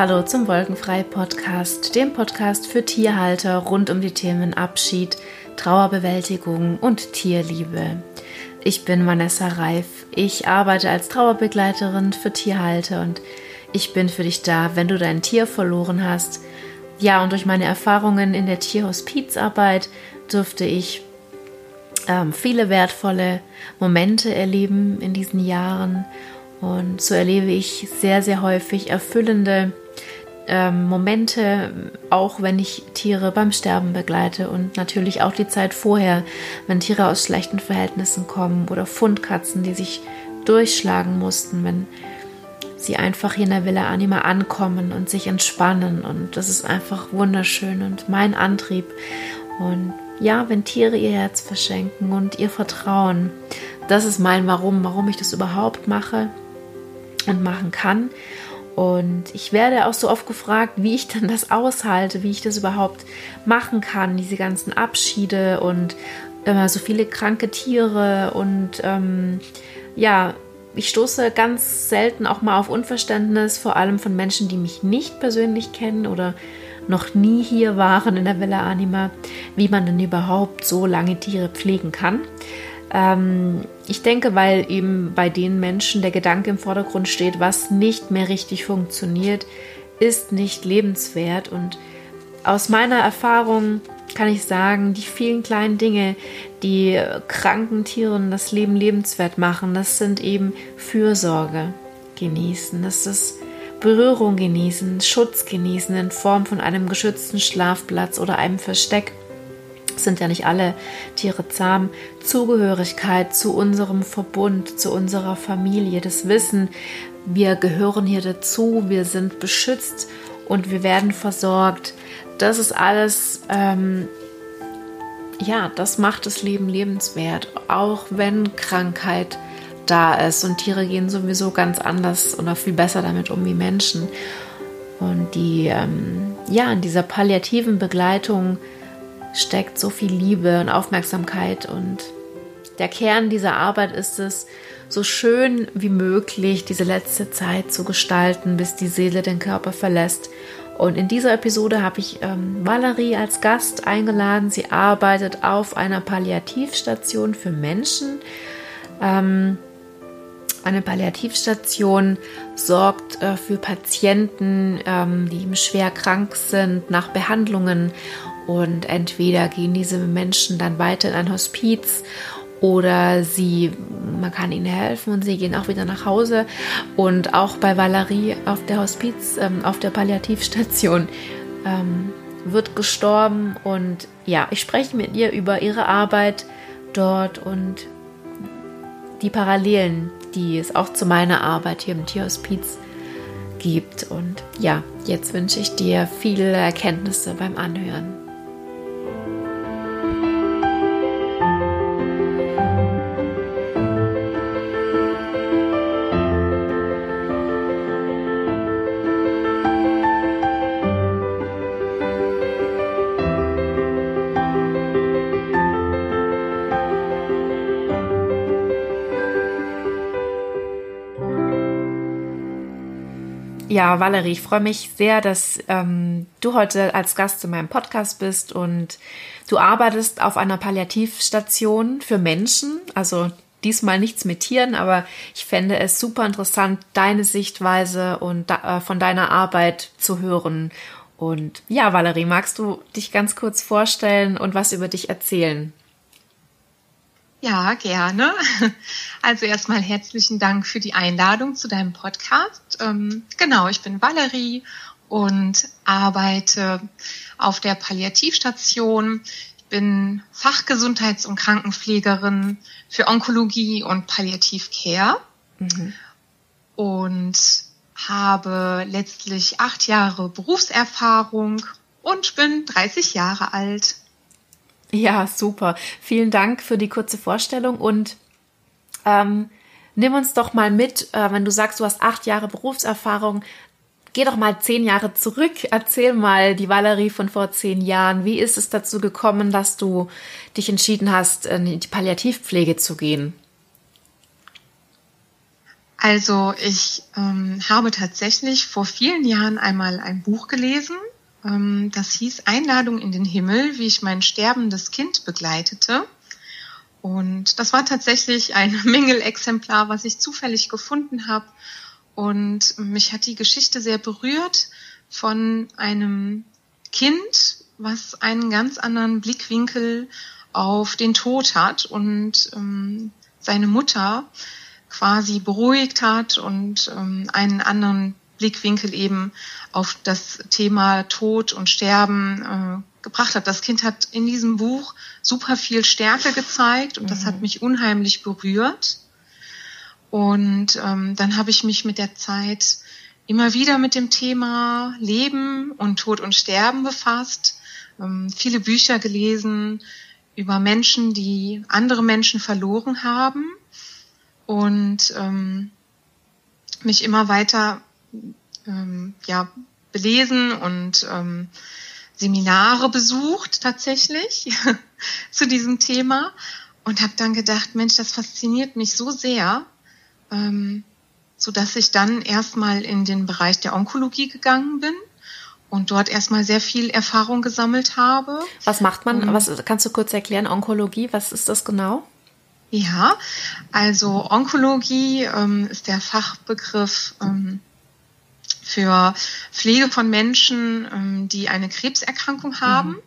Hallo zum Wolkenfrei Podcast, dem Podcast für Tierhalter rund um die Themen Abschied, Trauerbewältigung und Tierliebe. Ich bin Vanessa Reif. Ich arbeite als Trauerbegleiterin für Tierhalter und ich bin für dich da, wenn du dein Tier verloren hast. Ja, und durch meine Erfahrungen in der Tierhospizarbeit durfte ich ähm, viele wertvolle Momente erleben in diesen Jahren und so erlebe ich sehr, sehr häufig erfüllende ähm, Momente, auch wenn ich Tiere beim Sterben begleite und natürlich auch die Zeit vorher, wenn Tiere aus schlechten Verhältnissen kommen oder Fundkatzen, die sich durchschlagen mussten, wenn sie einfach hier in der Villa Anima ankommen und sich entspannen und das ist einfach wunderschön und mein Antrieb und ja, wenn Tiere ihr Herz verschenken und ihr Vertrauen, das ist mein Warum, warum ich das überhaupt mache und machen kann. Und ich werde auch so oft gefragt, wie ich dann das aushalte, wie ich das überhaupt machen kann, diese ganzen Abschiede und immer so viele kranke Tiere und ähm, ja, ich stoße ganz selten auch mal auf Unverständnis, vor allem von Menschen, die mich nicht persönlich kennen oder noch nie hier waren in der Villa Anima, wie man denn überhaupt so lange Tiere pflegen kann. Ähm, ich denke, weil eben bei den Menschen der Gedanke im Vordergrund steht, was nicht mehr richtig funktioniert, ist nicht lebenswert. Und aus meiner Erfahrung kann ich sagen, die vielen kleinen Dinge, die kranken Tieren das Leben lebenswert machen, das sind eben Fürsorge genießen, das ist Berührung genießen, Schutz genießen in Form von einem geschützten Schlafplatz oder einem Versteck sind ja nicht alle Tiere zahm, Zugehörigkeit zu unserem Verbund, zu unserer Familie, das Wissen, wir gehören hier dazu, wir sind beschützt und wir werden versorgt. Das ist alles, ähm, ja, das macht das Leben lebenswert, auch wenn Krankheit da ist und Tiere gehen sowieso ganz anders oder viel besser damit um wie Menschen. Und die, ähm, ja, in dieser palliativen Begleitung steckt so viel Liebe und Aufmerksamkeit und der Kern dieser Arbeit ist es, so schön wie möglich diese letzte Zeit zu gestalten, bis die Seele den Körper verlässt. Und in dieser Episode habe ich ähm, Valerie als Gast eingeladen. Sie arbeitet auf einer Palliativstation für Menschen. Ähm, eine Palliativstation sorgt äh, für Patienten, ähm, die schwer krank sind, nach Behandlungen und entweder gehen diese Menschen dann weiter in ein Hospiz oder sie, man kann ihnen helfen und sie gehen auch wieder nach Hause. Und auch bei Valerie auf der Hospiz, ähm, auf der Palliativstation ähm, wird gestorben. Und ja, ich spreche mit ihr über ihre Arbeit dort und die Parallelen, die es auch zu meiner Arbeit hier im Tierhospiz gibt. Und ja, jetzt wünsche ich dir viele Erkenntnisse beim Anhören. Ja, Valerie, ich freue mich sehr, dass ähm, du heute als Gast in meinem Podcast bist und du arbeitest auf einer Palliativstation für Menschen, also diesmal nichts mit Tieren, aber ich fände es super interessant, deine Sichtweise und äh, von deiner Arbeit zu hören. Und ja, Valerie, magst du dich ganz kurz vorstellen und was über dich erzählen? Ja, gerne. Also erstmal herzlichen Dank für die Einladung zu deinem Podcast. Ähm, genau, ich bin Valerie und arbeite auf der Palliativstation. Ich bin Fachgesundheits- und Krankenpflegerin für Onkologie und Palliativcare mhm. und habe letztlich acht Jahre Berufserfahrung und bin 30 Jahre alt. Ja, super. Vielen Dank für die kurze Vorstellung und ähm, nimm uns doch mal mit, äh, wenn du sagst, du hast acht Jahre Berufserfahrung. Geh doch mal zehn Jahre zurück. Erzähl mal die Valerie von vor zehn Jahren. Wie ist es dazu gekommen, dass du dich entschieden hast, in die Palliativpflege zu gehen? Also ich ähm, habe tatsächlich vor vielen Jahren einmal ein Buch gelesen, das hieß Einladung in den Himmel, wie ich mein sterbendes Kind begleitete. Und das war tatsächlich ein Mängelexemplar, was ich zufällig gefunden habe. Und mich hat die Geschichte sehr berührt von einem Kind, was einen ganz anderen Blickwinkel auf den Tod hat und ähm, seine Mutter quasi beruhigt hat und ähm, einen anderen Blickwinkel eben auf das Thema Tod und Sterben äh, gebracht hat. Das Kind hat in diesem Buch super viel Stärke gezeigt und das hat mhm. mich unheimlich berührt. Und ähm, dann habe ich mich mit der Zeit immer wieder mit dem Thema Leben und Tod und Sterben befasst, ähm, viele Bücher gelesen über Menschen, die andere Menschen verloren haben und ähm, mich immer weiter ähm, ja, belesen und ähm, Seminare besucht tatsächlich zu diesem Thema und habe dann gedacht, Mensch, das fasziniert mich so sehr, ähm, so dass ich dann erstmal in den Bereich der Onkologie gegangen bin und dort erstmal sehr viel Erfahrung gesammelt habe. Was macht man? Was kannst du kurz erklären? Onkologie, was ist das genau? Ja, also Onkologie ähm, ist der Fachbegriff ähm, für Pflege von Menschen, ähm, die eine Krebserkrankung haben. Mhm.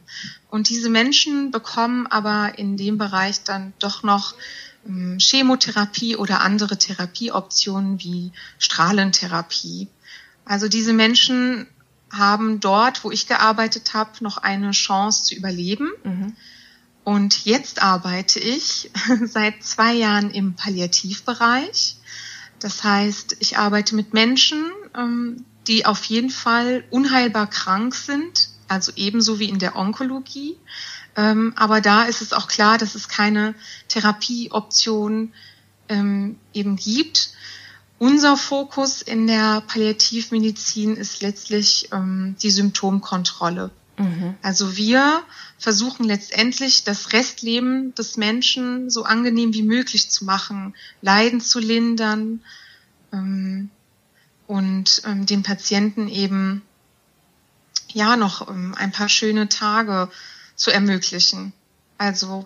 Und diese Menschen bekommen aber in dem Bereich dann doch noch ähm, Chemotherapie oder andere Therapieoptionen wie Strahlentherapie. Also diese Menschen haben dort, wo ich gearbeitet habe, noch eine Chance zu überleben. Mhm. Und jetzt arbeite ich seit zwei Jahren im Palliativbereich. Das heißt, ich arbeite mit Menschen, ähm, die auf jeden Fall unheilbar krank sind, also ebenso wie in der Onkologie. Ähm, aber da ist es auch klar, dass es keine Therapieoption ähm, eben gibt. Unser Fokus in der Palliativmedizin ist letztlich ähm, die Symptomkontrolle. Mhm. Also wir versuchen letztendlich das Restleben des Menschen so angenehm wie möglich zu machen, Leiden zu lindern, ähm, und ähm, den Patienten eben ja noch ähm, ein paar schöne Tage zu ermöglichen. Also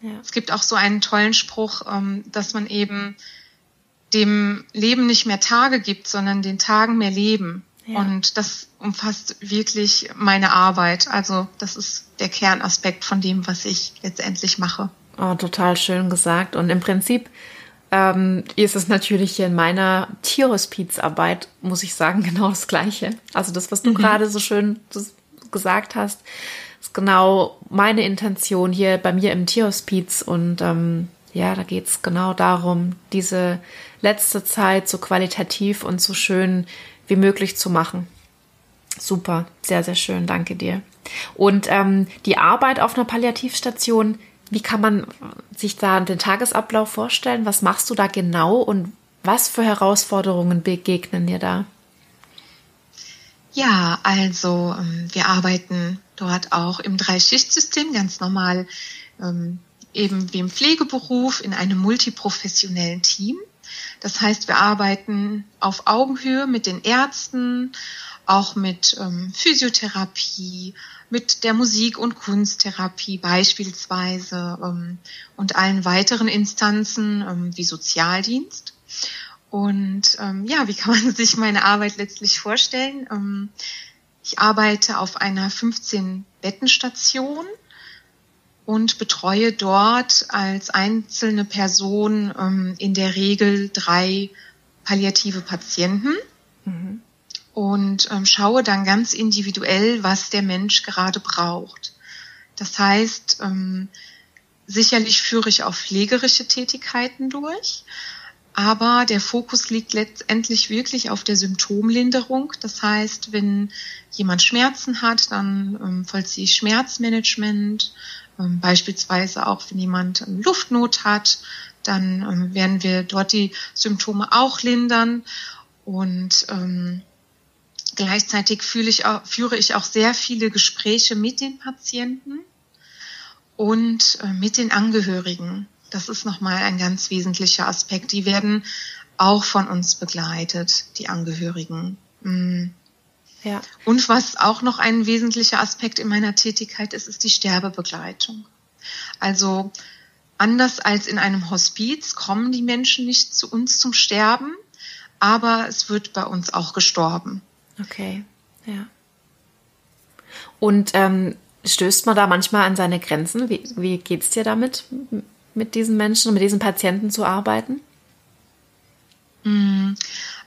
ja. es gibt auch so einen tollen Spruch, ähm, dass man eben dem Leben nicht mehr Tage gibt, sondern den Tagen mehr Leben. Ja. Und das umfasst wirklich meine Arbeit. Also das ist der Kernaspekt von dem, was ich letztendlich mache. Oh, total schön gesagt. Und im Prinzip ähm, ist es natürlich in meiner Tierhospizarbeit, muss ich sagen, genau das Gleiche. Also das, was du mhm. gerade so schön gesagt hast, ist genau meine Intention hier bei mir im Tierhospiz. Und ähm, ja, da geht es genau darum, diese letzte Zeit so qualitativ und so schön wie möglich zu machen. Super, sehr, sehr schön, danke dir. Und ähm, die Arbeit auf einer Palliativstation, wie kann man sich da den Tagesablauf vorstellen? Was machst du da genau und was für Herausforderungen begegnen dir da? Ja, also ähm, wir arbeiten dort auch im Dreischichtsystem ganz normal, ähm, eben wie im Pflegeberuf in einem multiprofessionellen Team. Das heißt, wir arbeiten auf Augenhöhe mit den Ärzten, auch mit ähm, Physiotherapie, mit der Musik- und Kunsttherapie beispielsweise ähm, und allen weiteren Instanzen ähm, wie Sozialdienst. Und ähm, ja, wie kann man sich meine Arbeit letztlich vorstellen? Ähm, ich arbeite auf einer 15-Bettenstation und betreue dort als einzelne Person ähm, in der Regel drei palliative Patienten. Mhm und ähm, schaue dann ganz individuell, was der Mensch gerade braucht. Das heißt, ähm, sicherlich führe ich auch pflegerische Tätigkeiten durch, aber der Fokus liegt letztendlich wirklich auf der Symptomlinderung. Das heißt, wenn jemand Schmerzen hat, dann ähm, vollziehe ich Schmerzmanagement. Ähm, beispielsweise auch, wenn jemand Luftnot hat, dann ähm, werden wir dort die Symptome auch lindern. Und ähm, Gleichzeitig fühle ich auch, führe ich auch sehr viele Gespräche mit den Patienten und äh, mit den Angehörigen. Das ist nochmal ein ganz wesentlicher Aspekt. Die werden auch von uns begleitet, die Angehörigen. Mm. Ja. Und was auch noch ein wesentlicher Aspekt in meiner Tätigkeit ist, ist die Sterbebegleitung. Also anders als in einem Hospiz kommen die Menschen nicht zu uns zum Sterben, aber es wird bei uns auch gestorben. Okay, ja. Und ähm, stößt man da manchmal an seine Grenzen? Wie, wie geht es dir damit, mit diesen Menschen, mit diesen Patienten zu arbeiten? Mm,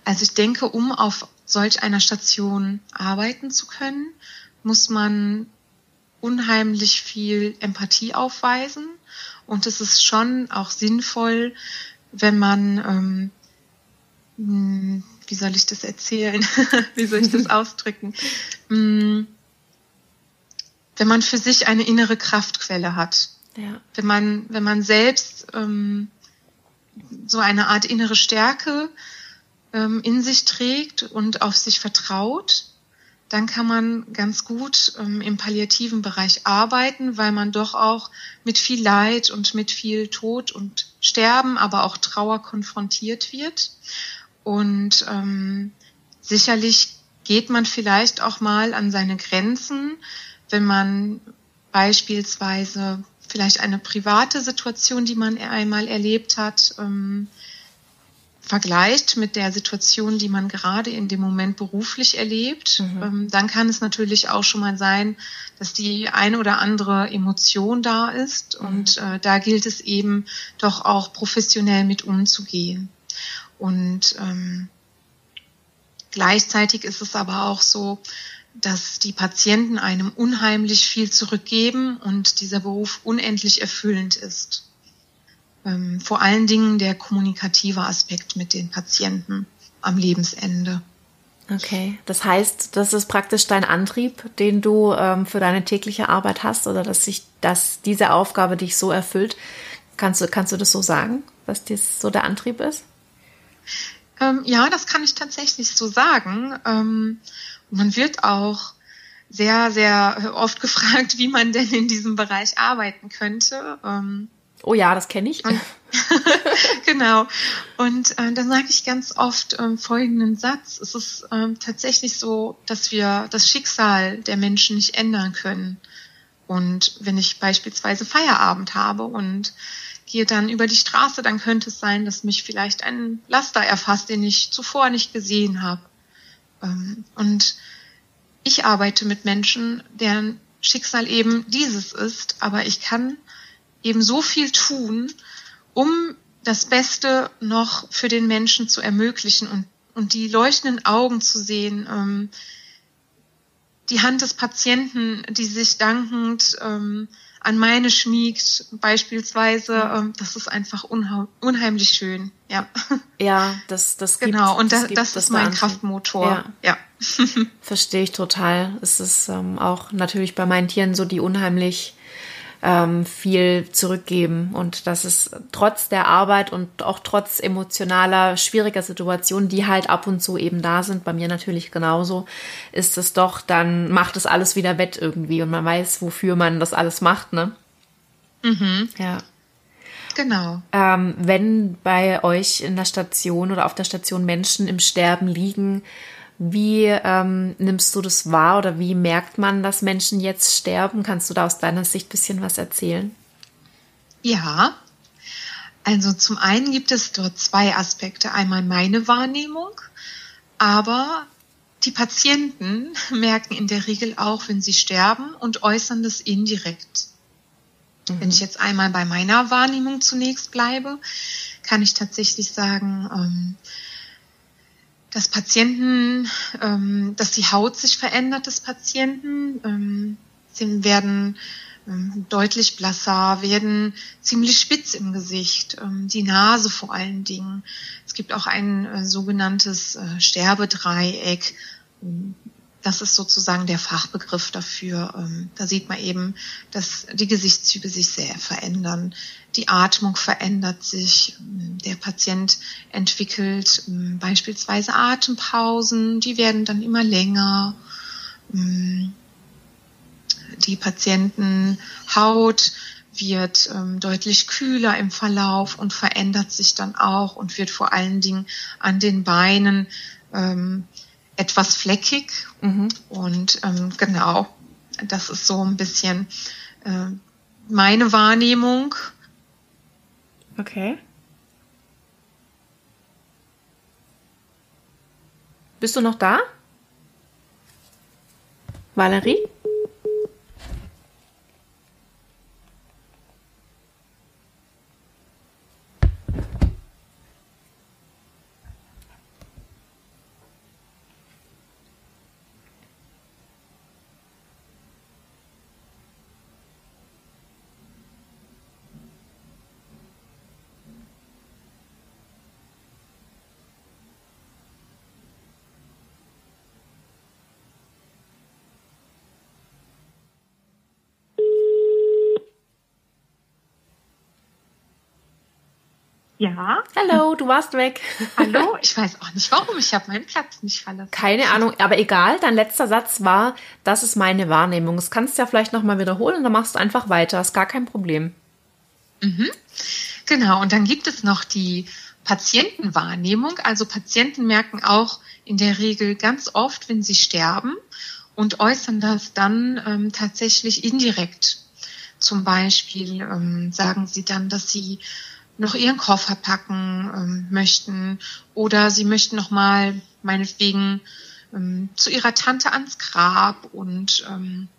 also ich denke, um auf solch einer Station arbeiten zu können, muss man unheimlich viel Empathie aufweisen. Und es ist schon auch sinnvoll, wenn man, ähm, hm, wie soll ich das erzählen? wie soll ich das ausdrücken? Hm, wenn man für sich eine innere Kraftquelle hat. Ja. Wenn man, wenn man selbst ähm, so eine Art innere Stärke ähm, in sich trägt und auf sich vertraut, dann kann man ganz gut ähm, im palliativen Bereich arbeiten, weil man doch auch mit viel Leid und mit viel Tod und Sterben, aber auch Trauer konfrontiert wird. Und ähm, sicherlich geht man vielleicht auch mal an seine Grenzen, wenn man beispielsweise vielleicht eine private Situation, die man einmal erlebt hat, ähm, vergleicht mit der Situation, die man gerade in dem Moment beruflich erlebt, mhm. ähm, dann kann es natürlich auch schon mal sein, dass die eine oder andere Emotion da ist. Mhm. Und äh, da gilt es eben doch auch professionell mit umzugehen. Und ähm, gleichzeitig ist es aber auch so, dass die Patienten einem unheimlich viel zurückgeben und dieser Beruf unendlich erfüllend ist ähm, vor allen Dingen der kommunikative Aspekt mit den Patienten am Lebensende. Okay, das heißt, das ist praktisch dein Antrieb, den du ähm, für deine tägliche Arbeit hast oder dass sich dass diese Aufgabe dich so erfüllt. Kannst du, kannst du das so sagen, dass das so der Antrieb ist? Ähm, ja, das kann ich tatsächlich so sagen. Ähm, man wird auch sehr, sehr oft gefragt, wie man denn in diesem Bereich arbeiten könnte. Ähm, Oh ja, das kenne ich. genau. Und äh, da sage ich ganz oft ähm, folgenden Satz. Es ist ähm, tatsächlich so, dass wir das Schicksal der Menschen nicht ändern können. Und wenn ich beispielsweise Feierabend habe und gehe dann über die Straße, dann könnte es sein, dass mich vielleicht ein Laster erfasst, den ich zuvor nicht gesehen habe. Ähm, und ich arbeite mit Menschen, deren Schicksal eben dieses ist, aber ich kann eben so viel tun, um das Beste noch für den Menschen zu ermöglichen und, und die leuchtenden Augen zu sehen, ähm, die Hand des Patienten, die sich dankend ähm, an meine schmiegt, beispielsweise, ähm, das ist einfach unheimlich schön. Ja, ja das, das gibt, Genau, und das, das, das ist mein Kraftmotor. Ja. ja. Verstehe ich total. Es ist ähm, auch natürlich bei meinen Tieren so, die unheimlich ähm, viel zurückgeben und dass es trotz der Arbeit und auch trotz emotionaler, schwieriger Situationen, die halt ab und zu eben da sind, bei mir natürlich genauso, ist es doch, dann macht es alles wieder wett irgendwie und man weiß, wofür man das alles macht, ne? Mhm. Ja. Genau. Ähm, wenn bei euch in der Station oder auf der Station Menschen im Sterben liegen, wie ähm, nimmst du das wahr oder wie merkt man, dass Menschen jetzt sterben? Kannst du da aus deiner Sicht ein bisschen was erzählen? Ja, also zum einen gibt es dort zwei Aspekte. Einmal meine Wahrnehmung, aber die Patienten merken in der Regel auch, wenn sie sterben und äußern das indirekt. Mhm. Wenn ich jetzt einmal bei meiner Wahrnehmung zunächst bleibe, kann ich tatsächlich sagen, ähm, dass Patienten, ähm, dass die Haut sich verändert des Patienten. Ähm, sie werden ähm, deutlich blasser, werden ziemlich spitz im Gesicht, ähm, die Nase vor allen Dingen. Es gibt auch ein äh, sogenanntes äh, Sterbedreieck. Das ist sozusagen der Fachbegriff dafür. Ähm, da sieht man eben, dass die Gesichtszüge sich sehr verändern. Die Atmung verändert sich. Der Patient entwickelt ähm, beispielsweise Atempausen. Die werden dann immer länger. Ähm, die Patientenhaut wird ähm, deutlich kühler im Verlauf und verändert sich dann auch und wird vor allen Dingen an den Beinen ähm, etwas fleckig. Mhm. Und ähm, genau, das ist so ein bisschen äh, meine Wahrnehmung. Okay. Bist du noch da? Valerie? Ja. Hallo, du warst weg. Hallo, ich weiß auch nicht warum, ich habe meinen Platz nicht verlassen. Keine Ahnung, aber egal, dein letzter Satz war, das ist meine Wahrnehmung. Das kannst du ja vielleicht nochmal wiederholen, dann machst du einfach weiter, ist gar kein Problem. Mhm. Genau, und dann gibt es noch die Patientenwahrnehmung. Also Patienten merken auch in der Regel ganz oft, wenn sie sterben und äußern das dann ähm, tatsächlich indirekt. Zum Beispiel ähm, sagen sie dann, dass sie noch ihren Koffer packen ähm, möchten oder sie möchten noch mal meinetwegen ähm, zu ihrer Tante ans Grab und ähm,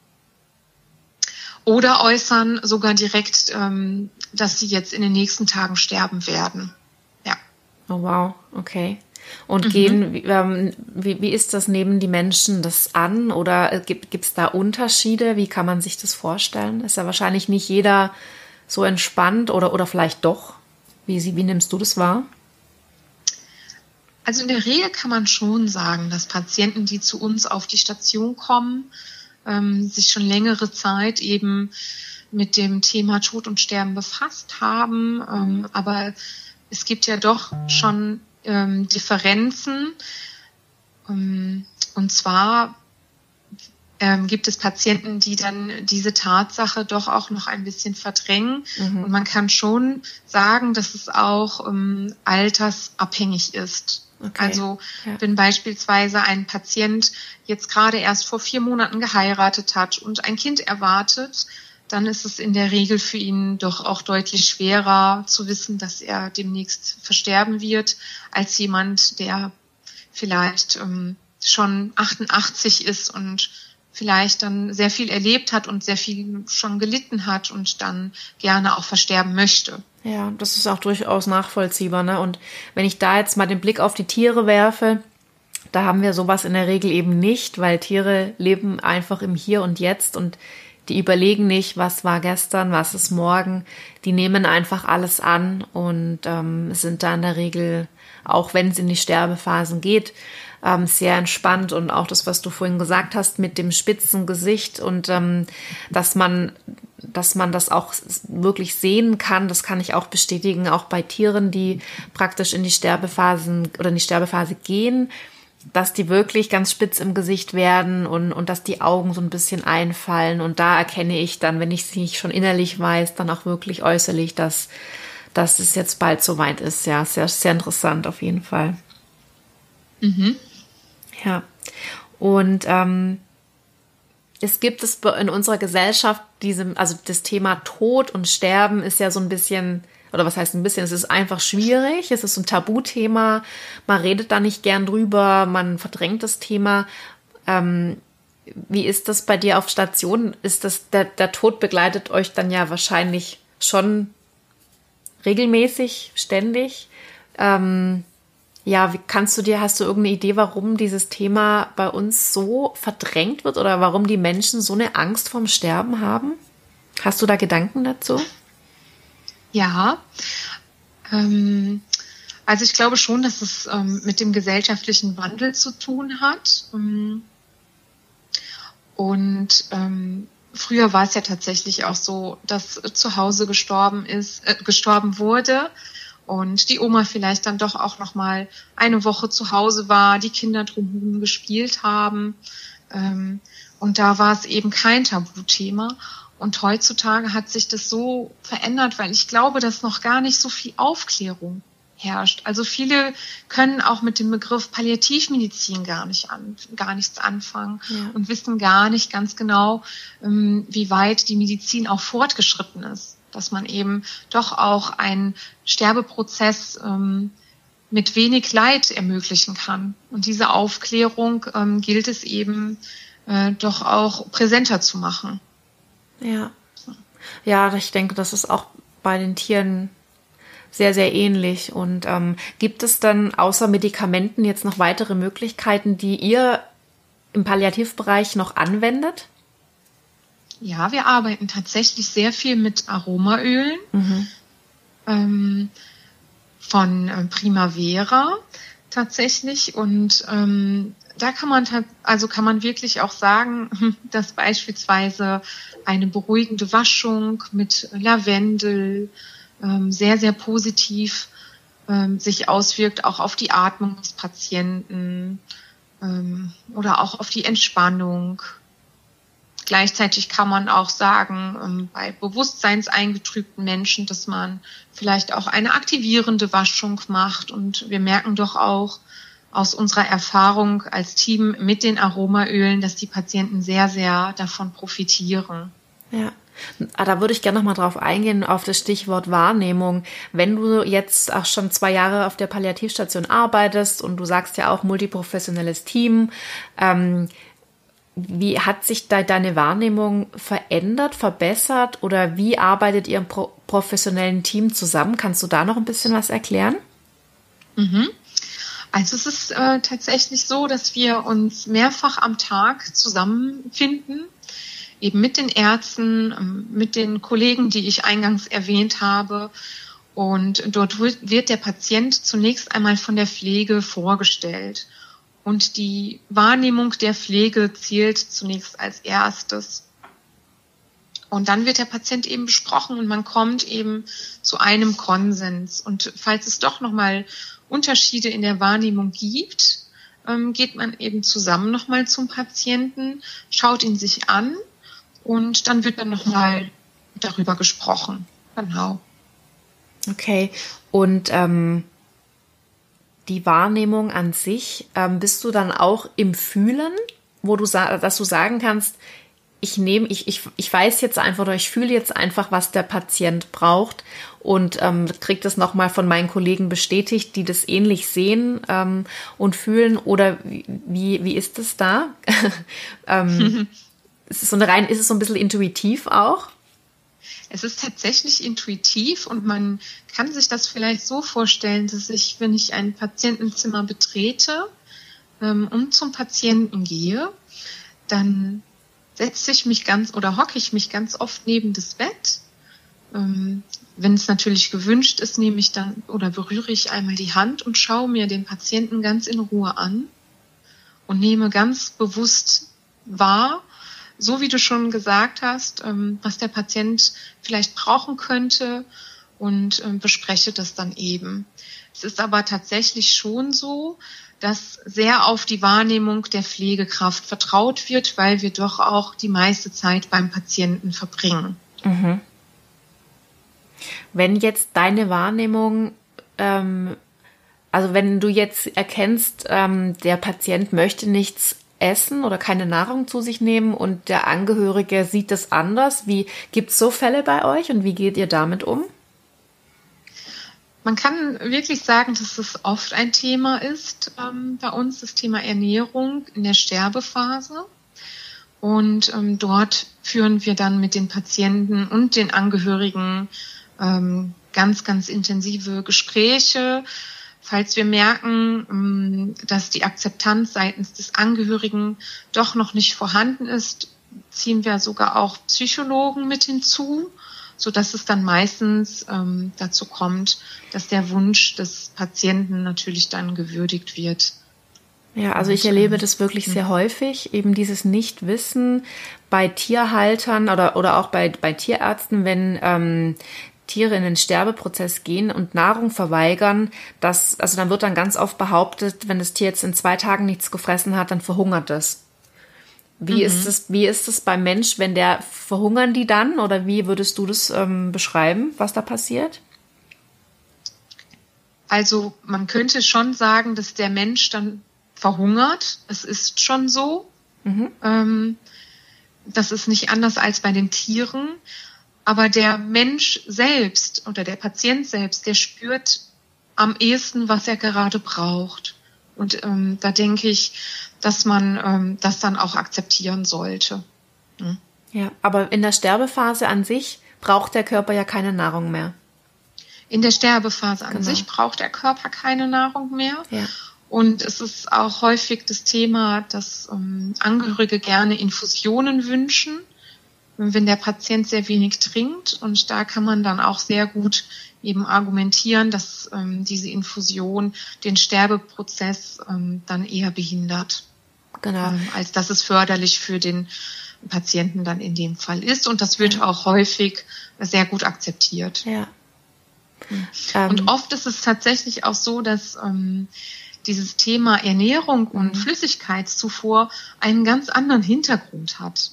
oder äußern sogar direkt, ähm, dass sie jetzt in den nächsten Tagen sterben werden. Ja. Oh wow, okay. Und mhm. gehen, ähm, wie, wie ist das, nehmen die Menschen das an oder gibt es da Unterschiede? Wie kann man sich das vorstellen? Ist ja wahrscheinlich nicht jeder so entspannt oder, oder vielleicht doch. Wie, wie nimmst du das wahr? Also in der Regel kann man schon sagen, dass Patienten, die zu uns auf die Station kommen, ähm, sich schon längere Zeit eben mit dem Thema Tod und Sterben befasst haben. Ähm, aber es gibt ja doch schon ähm, Differenzen. Ähm, und zwar ähm, gibt es Patienten, die dann diese Tatsache doch auch noch ein bisschen verdrängen. Mhm. Und man kann schon sagen, dass es auch ähm, altersabhängig ist. Okay. Also ja. wenn beispielsweise ein Patient jetzt gerade erst vor vier Monaten geheiratet hat und ein Kind erwartet, dann ist es in der Regel für ihn doch auch deutlich schwerer zu wissen, dass er demnächst versterben wird, als jemand, der vielleicht ähm, schon 88 ist und vielleicht dann sehr viel erlebt hat und sehr viel schon gelitten hat und dann gerne auch versterben möchte. Ja, das ist auch durchaus nachvollziehbar. Ne? Und wenn ich da jetzt mal den Blick auf die Tiere werfe, da haben wir sowas in der Regel eben nicht, weil Tiere leben einfach im Hier und Jetzt und die überlegen nicht, was war gestern, was ist morgen. Die nehmen einfach alles an und ähm, sind da in der Regel, auch wenn es in die Sterbephasen geht, ähm, sehr entspannt und auch das, was du vorhin gesagt hast mit dem spitzen Gesicht und ähm, dass man dass man das auch wirklich sehen kann, das kann ich auch bestätigen, auch bei Tieren, die praktisch in die Sterbephasen oder in die Sterbephase gehen, dass die wirklich ganz spitz im Gesicht werden und, und dass die Augen so ein bisschen einfallen. Und da erkenne ich dann, wenn ich sie nicht schon innerlich weiß, dann auch wirklich äußerlich, dass, dass es jetzt bald soweit ist. Ja, sehr, sehr interessant auf jeden Fall. Mhm. Ja. Und ähm, es gibt es in unserer Gesellschaft diesem, also das Thema Tod und Sterben ist ja so ein bisschen, oder was heißt ein bisschen, es ist einfach schwierig, es ist ein Tabuthema, man redet da nicht gern drüber, man verdrängt das Thema. Ähm, wie ist das bei dir auf Station? Ist das, der, der Tod begleitet euch dann ja wahrscheinlich schon regelmäßig, ständig. Ähm, ja, kannst du dir, hast du irgendeine Idee, warum dieses Thema bei uns so verdrängt wird oder warum die Menschen so eine Angst vorm Sterben haben? Hast du da Gedanken dazu? Ja, ähm, also ich glaube schon, dass es ähm, mit dem gesellschaftlichen Wandel zu tun hat. Ähm, und ähm, früher war es ja tatsächlich auch so, dass zu Hause gestorben ist, äh, gestorben wurde und die Oma vielleicht dann doch auch noch mal eine Woche zu Hause war, die Kinder drumherum gespielt haben ähm, und da war es eben kein Tabuthema Und heutzutage hat sich das so verändert, weil ich glaube, dass noch gar nicht so viel Aufklärung herrscht. Also viele können auch mit dem Begriff Palliativmedizin gar nicht an, gar nichts anfangen ja. und wissen gar nicht ganz genau, ähm, wie weit die Medizin auch fortgeschritten ist. Dass man eben doch auch einen Sterbeprozess ähm, mit wenig Leid ermöglichen kann. Und diese Aufklärung ähm, gilt es eben äh, doch auch präsenter zu machen. Ja. Ja, ich denke, das ist auch bei den Tieren sehr, sehr ähnlich. Und ähm, gibt es dann außer Medikamenten jetzt noch weitere Möglichkeiten, die ihr im Palliativbereich noch anwendet? Ja, wir arbeiten tatsächlich sehr viel mit Aromaölen mhm. ähm, von äh, Primavera tatsächlich und ähm, da kann man also kann man wirklich auch sagen, dass beispielsweise eine beruhigende Waschung mit Lavendel ähm, sehr, sehr positiv ähm, sich auswirkt, auch auf die Atmung des Patienten ähm, oder auch auf die Entspannung. Gleichzeitig kann man auch sagen, ähm, bei bewusstseinseingetrübten Menschen, dass man vielleicht auch eine aktivierende Waschung macht. Und wir merken doch auch aus unserer Erfahrung als Team mit den Aromaölen, dass die Patienten sehr, sehr davon profitieren. Ja. Ah, da würde ich gerne noch mal drauf eingehen, auf das Stichwort Wahrnehmung. Wenn du jetzt auch schon zwei Jahre auf der Palliativstation arbeitest und du sagst ja auch multiprofessionelles Team, ähm, wie hat sich da deine Wahrnehmung verändert, verbessert oder wie arbeitet ihr im pro professionellen Team zusammen? Kannst du da noch ein bisschen was erklären? Mhm. Also es ist äh, tatsächlich so, dass wir uns mehrfach am Tag zusammenfinden eben mit den Ärzten, ähm, mit den Kollegen, die ich eingangs erwähnt habe. Und dort wird der Patient zunächst einmal von der Pflege vorgestellt. Und die Wahrnehmung der Pflege zählt zunächst als erstes. Und dann wird der Patient eben besprochen und man kommt eben zu einem Konsens. Und falls es doch nochmal Unterschiede in der Wahrnehmung gibt, ähm, geht man eben zusammen nochmal zum Patienten, schaut ihn sich an und dann wird dann nochmal darüber gesprochen. Genau. Okay. Und ähm, die Wahrnehmung an sich, ähm, bist du dann auch im Fühlen, wo du dass du sagen kannst, ich nehme, ich, ich, ich weiß jetzt einfach oder ich fühle jetzt einfach, was der Patient braucht und ähm, kriege das nochmal von meinen Kollegen bestätigt, die das ähnlich sehen ähm, und fühlen. Oder wie, wie ist es da? ähm, ist es so eine rein, ist es so ein bisschen intuitiv auch? Es ist tatsächlich intuitiv und man kann sich das vielleicht so vorstellen, dass ich, wenn ich ein Patientenzimmer betrete ähm, und zum Patienten gehe, dann setze ich mich ganz oder hocke ich mich ganz oft neben das Bett. Ähm, wenn es natürlich gewünscht ist, nehme ich dann oder berühre ich einmal die Hand und schaue mir den Patienten ganz in Ruhe an und nehme ganz bewusst wahr, so wie du schon gesagt hast, ähm, was der Patient vielleicht brauchen könnte und ähm, bespreche das dann eben. Es ist aber tatsächlich schon so, dass sehr auf die Wahrnehmung der Pflegekraft vertraut wird, weil wir doch auch die meiste Zeit beim Patienten verbringen. Mhm. Wenn jetzt deine Wahrnehmung, ähm, also wenn du jetzt erkennst, ähm, der Patient möchte nichts essen oder keine Nahrung zu sich nehmen und der Angehörige sieht das anders. Wie gibt es so Fälle bei euch und wie geht ihr damit um? Man kann wirklich sagen, dass es oft ein Thema ist ähm, bei uns, das Thema Ernährung in der Sterbephase. Und ähm, dort führen wir dann mit den Patienten und den Angehörigen ähm, ganz, ganz intensive Gespräche, Falls wir merken, ähm, dass die Akzeptanz seitens des Angehörigen doch noch nicht vorhanden ist, ziehen wir sogar auch Psychologen mit hinzu, so dass es dann meistens ähm, dazu kommt, dass der Wunsch des Patienten natürlich dann gewürdigt wird. Ja, also ich erlebe das wirklich sehr häufig, eben dieses Nichtwissen bei Tierhaltern oder, oder auch bei, bei Tierärzten, wenn ähm, Tiere in den Sterbeprozess gehen und Nahrung verweigern, das, also dann wird dann ganz oft behauptet, wenn das Tier jetzt in zwei Tagen nichts gefressen hat, dann verhungert es. Wie mhm. ist es, wie ist es beim Mensch, wenn der verhungern die dann oder wie würdest du das ähm, beschreiben, was da passiert? Also man könnte schon sagen, dass der Mensch dann verhungert. Es ist schon so. Mhm. Ähm, das ist nicht anders als bei den Tieren. Aber der Mensch selbst oder der Patient selbst, der spürt am ehesten, was er gerade braucht. Und ähm, da denke ich, dass man ähm, das dann auch akzeptieren sollte. Hm. Ja, aber in der Sterbephase an sich braucht der Körper ja keine Nahrung mehr. In der Sterbephase an genau. sich braucht der Körper keine Nahrung mehr. Ja. Und es ist auch häufig das Thema, dass ähm, Angehörige gerne Infusionen wünschen, wenn der Patient sehr wenig trinkt. Und da kann man dann auch sehr gut eben argumentieren, dass ähm, diese Infusion den Sterbeprozess ähm, dann eher behindert. Genau. Ähm, als dass es förderlich für den Patienten dann in dem Fall ist. Und das wird ja. auch häufig sehr gut akzeptiert. Ja. Und oft ist es tatsächlich auch so, dass ähm, dieses Thema Ernährung und mhm. Flüssigkeitszufuhr einen ganz anderen Hintergrund hat.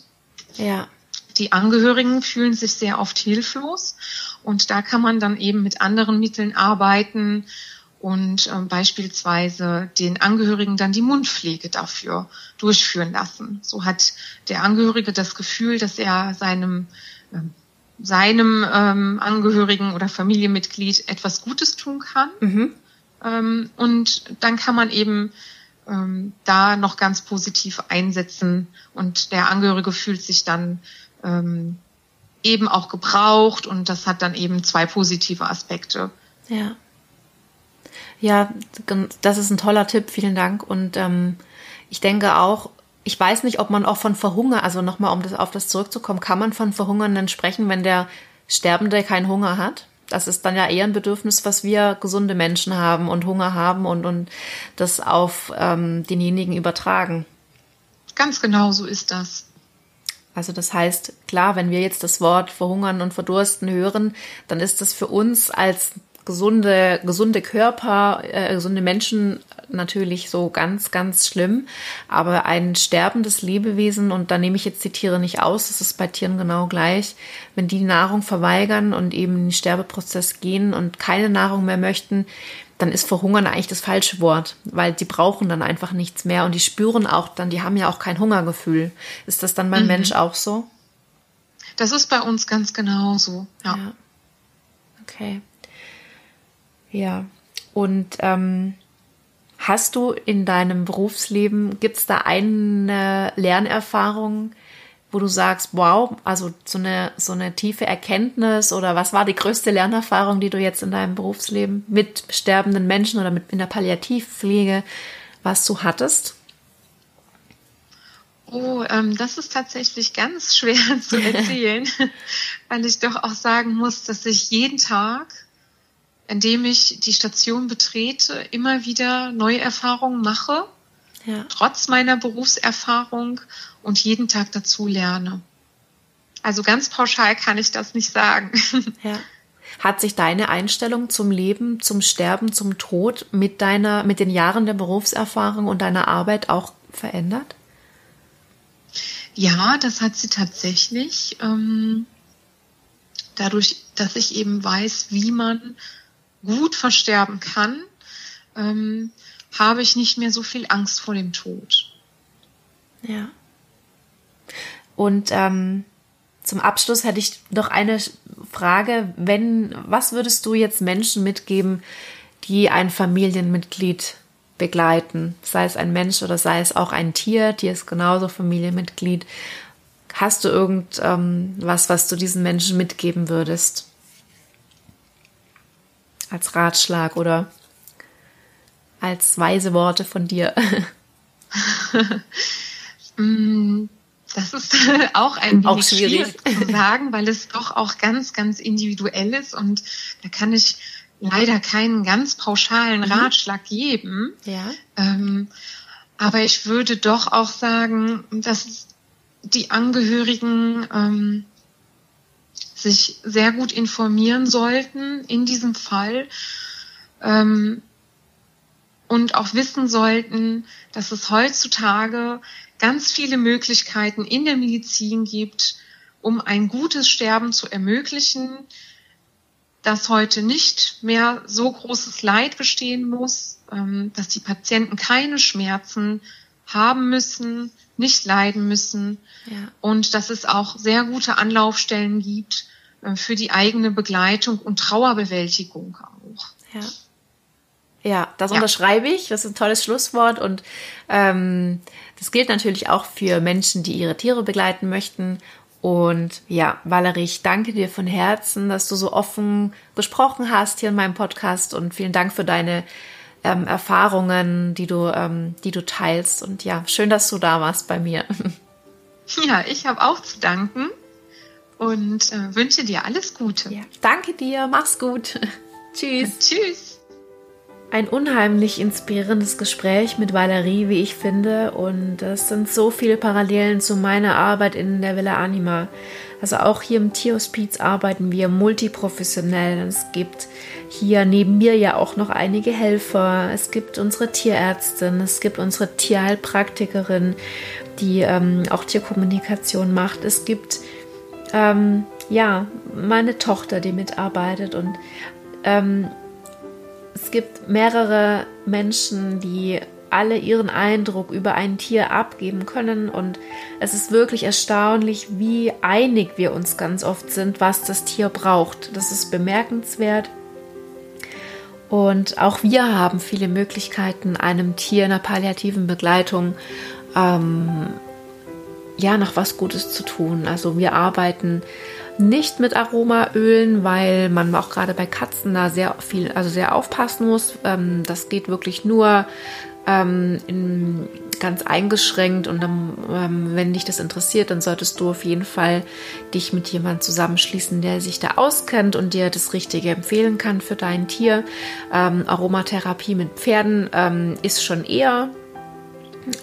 Ja. Die Angehörigen fühlen sich sehr oft hilflos und da kann man dann eben mit anderen Mitteln arbeiten und äh, beispielsweise den Angehörigen dann die Mundpflege dafür durchführen lassen. So hat der Angehörige das Gefühl, dass er seinem äh, seinem ähm, Angehörigen oder Familienmitglied etwas Gutes tun kann. Mhm. Ähm, und dann kann man eben ähm, da noch ganz positiv einsetzen und der Angehörige fühlt sich dann ähm, eben auch gebraucht und das hat dann eben zwei positive Aspekte. Ja. Ja, das ist ein toller Tipp, vielen Dank. Und ähm, ich denke auch, ich weiß nicht, ob man auch von Verhungern, also nochmal, um das, auf das zurückzukommen, kann man von Verhungernden sprechen, wenn der Sterbende keinen Hunger hat? Das ist dann ja eher ein Bedürfnis, was wir gesunde Menschen haben und Hunger haben und, und das auf ähm, denjenigen übertragen. Ganz genau so ist das. Also das heißt, klar, wenn wir jetzt das Wort verhungern und verdursten hören, dann ist das für uns als gesunde, gesunde Körper, äh, gesunde Menschen natürlich so ganz, ganz schlimm. Aber ein sterbendes Lebewesen, und da nehme ich jetzt die Tiere nicht aus, das ist bei Tieren genau gleich, wenn die Nahrung verweigern und eben in den Sterbeprozess gehen und keine Nahrung mehr möchten, dann ist verhungern eigentlich das falsche Wort, weil die brauchen dann einfach nichts mehr und die spüren auch dann, die haben ja auch kein Hungergefühl. Ist das dann beim mhm. Mensch auch so? Das ist bei uns ganz genauso, ja. ja. Okay. Ja. Und ähm, Hast du in deinem Berufsleben, gibt es da eine Lernerfahrung, wo du sagst, wow, also so eine, so eine tiefe Erkenntnis oder was war die größte Lernerfahrung, die du jetzt in deinem Berufsleben mit sterbenden Menschen oder mit in der Palliativpflege, was du hattest? Oh, ähm, das ist tatsächlich ganz schwer zu erzählen, weil ich doch auch sagen muss, dass ich jeden Tag indem ich die Station betrete, immer wieder neue Erfahrungen mache, ja. trotz meiner Berufserfahrung und jeden Tag dazu lerne. Also ganz pauschal kann ich das nicht sagen. Ja. Hat sich deine Einstellung zum Leben, zum Sterben, zum Tod mit deiner, mit den Jahren der Berufserfahrung und deiner Arbeit auch verändert? Ja, das hat sie tatsächlich. Ähm, dadurch, dass ich eben weiß, wie man gut versterben kann, ähm, habe ich nicht mehr so viel Angst vor dem Tod. Ja. Und ähm, zum Abschluss hätte ich noch eine Frage. Wenn, was würdest du jetzt Menschen mitgeben, die ein Familienmitglied begleiten? Sei es ein Mensch oder sei es auch ein Tier, Tier ist genauso Familienmitglied. Hast du irgendwas, ähm, was du diesen Menschen mitgeben würdest? als Ratschlag oder als weise Worte von dir? Mm, das ist auch ein wenig auch schwierig. schwierig zu sagen, weil es doch auch ganz, ganz individuell ist und da kann ich leider keinen ganz pauschalen mhm. Ratschlag geben. Ja. Ähm, aber ich würde doch auch sagen, dass die Angehörigen ähm, sich sehr gut informieren sollten in diesem Fall ähm, und auch wissen sollten, dass es heutzutage ganz viele Möglichkeiten in der Medizin gibt, um ein gutes Sterben zu ermöglichen, dass heute nicht mehr so großes Leid bestehen muss, ähm, dass die Patienten keine Schmerzen haben müssen, nicht leiden müssen ja. und dass es auch sehr gute Anlaufstellen gibt äh, für die eigene Begleitung und Trauerbewältigung auch. Ja. Ja, das ja. unterschreibe ich. Das ist ein tolles Schlusswort. Und ähm, das gilt natürlich auch für Menschen, die ihre Tiere begleiten möchten. Und ja, Valerie, ich danke dir von Herzen, dass du so offen gesprochen hast hier in meinem Podcast. Und vielen Dank für deine ähm, Erfahrungen, die du, ähm, die du teilst. Und ja, schön, dass du da warst bei mir. Ja, ich habe auch zu danken und äh, wünsche dir alles Gute. Ja, danke dir, mach's gut. Tschüss. Tschüss. Ein unheimlich inspirierendes Gespräch mit Valerie, wie ich finde. Und es sind so viele Parallelen zu meiner Arbeit in der Villa Anima. Also auch hier im Tierhospiz arbeiten wir multiprofessionell. Es gibt hier neben mir ja auch noch einige Helfer. Es gibt unsere Tierärztin, es gibt unsere Tierheilpraktikerin, die ähm, auch Tierkommunikation macht. Es gibt ähm, ja meine Tochter, die mitarbeitet und ähm, es gibt mehrere Menschen, die alle ihren Eindruck über ein Tier abgeben können und es ist wirklich erstaunlich, wie einig wir uns ganz oft sind, was das Tier braucht. Das ist bemerkenswert. Und auch wir haben viele Möglichkeiten, einem Tier in einer palliativen Begleitung ähm, ja noch was Gutes zu tun. Also wir arbeiten nicht mit Aromaölen, weil man auch gerade bei Katzen da sehr viel, also sehr aufpassen muss. Ähm, das geht wirklich nur ähm, in, ganz eingeschränkt und dann, ähm, wenn dich das interessiert, dann solltest du auf jeden Fall dich mit jemandem zusammenschließen, der sich da auskennt und dir das Richtige empfehlen kann für dein Tier. Ähm, Aromatherapie mit Pferden ähm, ist schon eher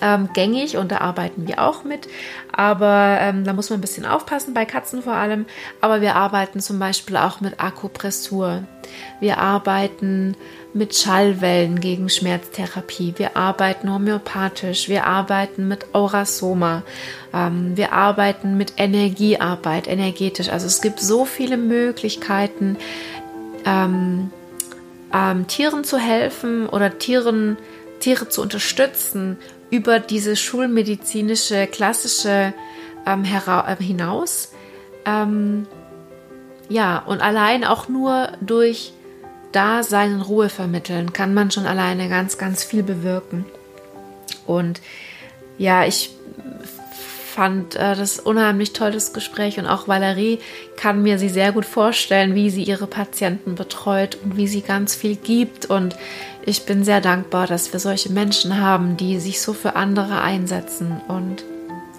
ähm, gängig und da arbeiten wir auch mit. Aber ähm, da muss man ein bisschen aufpassen, bei Katzen vor allem. Aber wir arbeiten zum Beispiel auch mit Akupressur. Wir arbeiten mit Schallwellen gegen Schmerztherapie. Wir arbeiten homöopathisch. Wir arbeiten mit Aurasoma. Ähm, wir arbeiten mit Energiearbeit, energetisch. Also es gibt so viele Möglichkeiten, ähm, ähm, Tieren zu helfen oder Tieren, Tiere zu unterstützen über diese schulmedizinische, klassische ähm, äh, hinaus. Ähm, ja, und allein auch nur durch Dasein und Ruhe vermitteln kann man schon alleine ganz, ganz viel bewirken. Und ja, ich fand äh, das unheimlich tolles Gespräch und auch Valerie kann mir sie sehr gut vorstellen, wie sie ihre Patienten betreut und wie sie ganz viel gibt und ich bin sehr dankbar, dass wir solche Menschen haben, die sich so für andere einsetzen und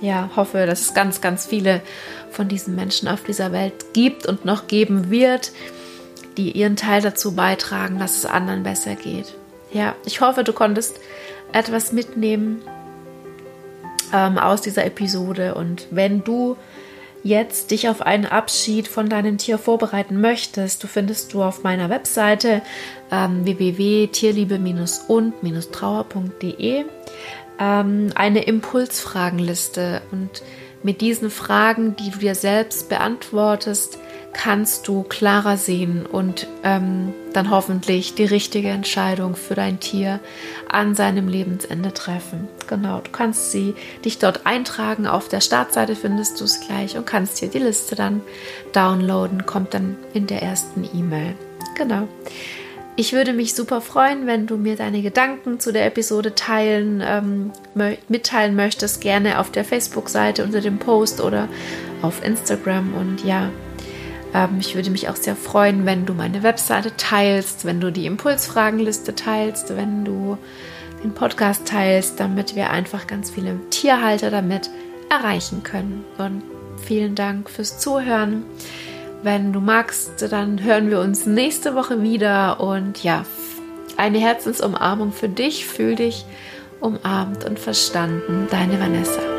ja, hoffe, dass es ganz, ganz viele von diesen Menschen auf dieser Welt gibt und noch geben wird, die ihren Teil dazu beitragen, dass es anderen besser geht. Ja, ich hoffe, du konntest etwas mitnehmen ähm, aus dieser Episode und wenn du jetzt dich auf einen Abschied von deinem Tier vorbereiten möchtest, du findest du auf meiner Webseite ähm, www.tierliebe-und-trauer.de ähm, eine Impulsfragenliste. Und mit diesen Fragen, die du dir selbst beantwortest, kannst du klarer sehen und ähm, dann hoffentlich die richtige Entscheidung für dein Tier an seinem Lebensende treffen. Genau, du kannst sie dich dort eintragen. Auf der Startseite findest du es gleich und kannst hier die Liste dann downloaden. Kommt dann in der ersten E-Mail. Genau. Ich würde mich super freuen, wenn du mir deine Gedanken zu der Episode teilen, ähm, mitteilen möchtest, gerne auf der Facebook-Seite unter dem Post oder auf Instagram. Und ja, ähm, ich würde mich auch sehr freuen, wenn du meine Webseite teilst, wenn du die Impulsfragenliste teilst, wenn du den Podcast teilst, damit wir einfach ganz viele Tierhalter damit erreichen können. Und vielen Dank fürs Zuhören. Wenn du magst, dann hören wir uns nächste Woche wieder und ja, eine Herzensumarmung für dich. Fühl dich umarmt und verstanden. Deine Vanessa.